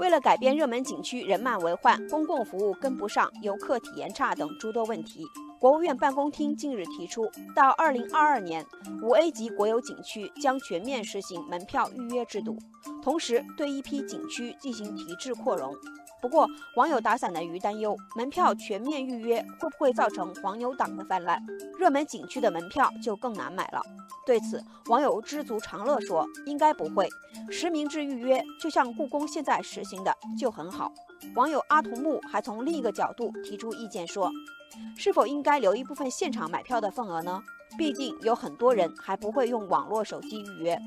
为了改变热门景区人满为患、公共服务跟不上、游客体验差等诸多问题，国务院办公厅近日提出，到二零二二年，五 A 级国有景区将全面实行门票预约制度，同时对一批景区进行提质扩容。不过，网友打伞的鱼担忧，门票全面预约会不会造成黄牛党的泛滥？热门景区的门票就更难买了。对此，网友知足常乐说：“应该不会，实名制预约就像故宫现在实行的就很好。”网友阿童木还从另一个角度提出意见说：“是否应该留一部分现场买票的份额呢？毕竟有很多人还不会用网络手机预约。”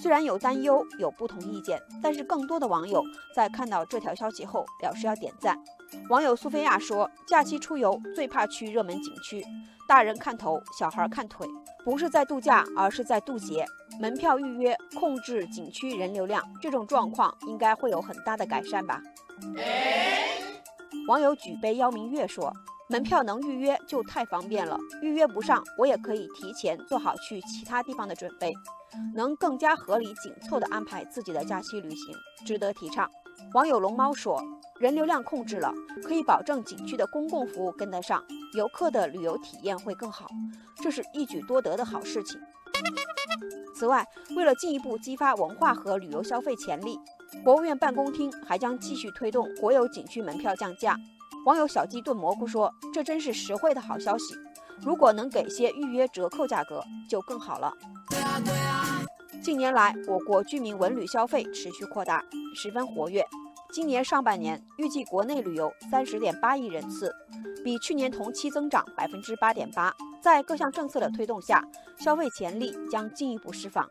虽然有担忧，有不同意见，但是更多的网友在看到这条消息后表示要点赞。网友苏菲亚说：“假期出游最怕去热门景区，大人看头，小孩看腿，不是在度假，而是在渡劫。门票预约控制景区人流量，这种状况应该会有很大的改善吧？”网友举杯邀明月说：“门票能预约就太方便了，预约不上，我也可以提前做好去其他地方的准备。”能更加合理紧凑地安排自己的假期旅行，值得提倡。网友龙猫说：“人流量控制了，可以保证景区的公共服务跟得上，游客的旅游体验会更好，这是一举多得的好事情。”此外，为了进一步激发文化和旅游消费潜力，国务院办公厅还将继续推动国有景区门票降价。网友小鸡炖蘑菇说：“这真是实惠的好消息，如果能给些预约折扣价格，就更好了。”近年来，我国居民文旅消费持续扩大，十分活跃。今年上半年，预计国内旅游三十点八亿人次，比去年同期增长百分之八点八。在各项政策的推动下，消费潜力将进一步释放。